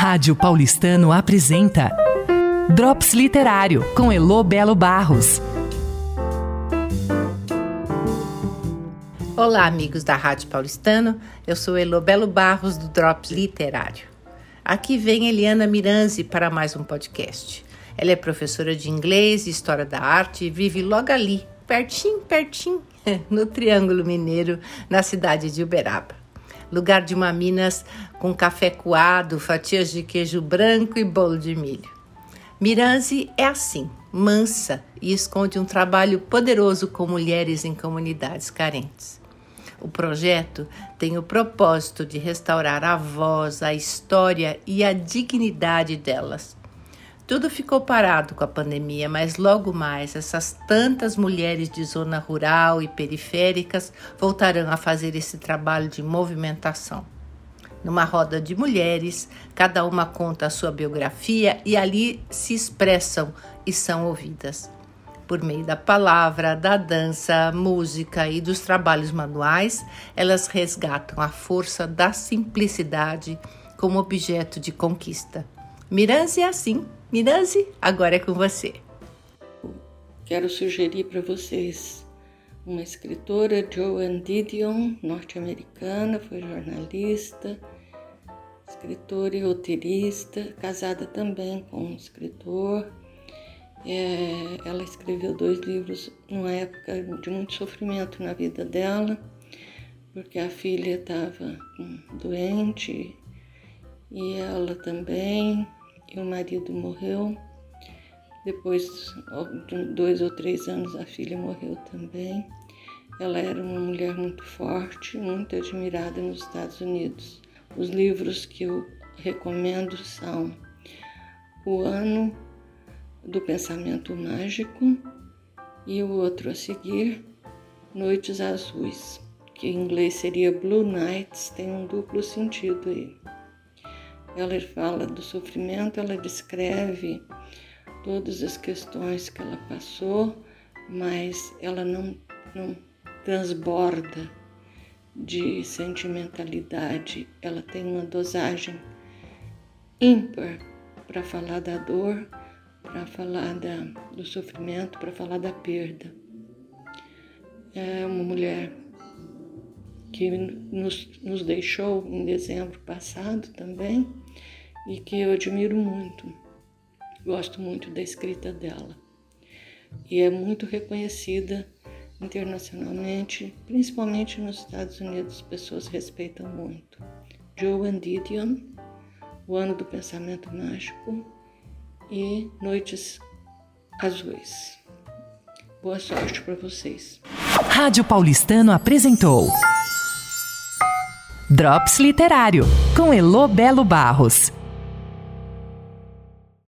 Rádio Paulistano apresenta Drops Literário com Elo Belo Barros. Olá, amigos da Rádio Paulistano. Eu sou Elo Belo Barros do Drops Literário. Aqui vem Eliana Miranzi para mais um podcast. Ela é professora de inglês e história da arte e vive logo ali, pertinho, pertinho, no Triângulo Mineiro, na cidade de Uberaba lugar de uma Minas com café coado, fatias de queijo branco e bolo de milho. Miranzi é assim, mansa e esconde um trabalho poderoso com mulheres em comunidades carentes. O projeto tem o propósito de restaurar a voz, a história e a dignidade delas, tudo ficou parado com a pandemia, mas logo mais essas tantas mulheres de zona rural e periféricas voltarão a fazer esse trabalho de movimentação. Numa roda de mulheres, cada uma conta a sua biografia e ali se expressam e são ouvidas. Por meio da palavra, da dança, música e dos trabalhos manuais, elas resgatam a força da simplicidade como objeto de conquista. Miranzi é assim, Miranzi, agora é com você. Quero sugerir para vocês uma escritora, Joan Didion, norte-americana, foi jornalista, escritora e roteirista, casada também com um escritor. É, ela escreveu dois livros numa época de muito sofrimento na vida dela, porque a filha estava doente e ela também e o marido morreu. Depois de dois ou três anos, a filha morreu também. Ela era uma mulher muito forte, muito admirada nos Estados Unidos. Os livros que eu recomendo são O Ano do Pensamento Mágico e o outro a seguir, Noites Azuis, que em inglês seria Blue Nights, tem um duplo sentido aí. Ela fala do sofrimento, ela descreve todas as questões que ela passou, mas ela não, não transborda de sentimentalidade. Ela tem uma dosagem ímpar para falar da dor, para falar da, do sofrimento, para falar da perda. É uma mulher que nos, nos deixou em dezembro passado também e que eu admiro muito. Gosto muito da escrita dela. E é muito reconhecida internacionalmente, principalmente nos Estados Unidos, as pessoas respeitam muito. Joan Didion, O Ano do Pensamento Mágico e Noites Azuis. Boa sorte para vocês. Rádio Paulistano apresentou Drops Literário com Elo Belo Barros.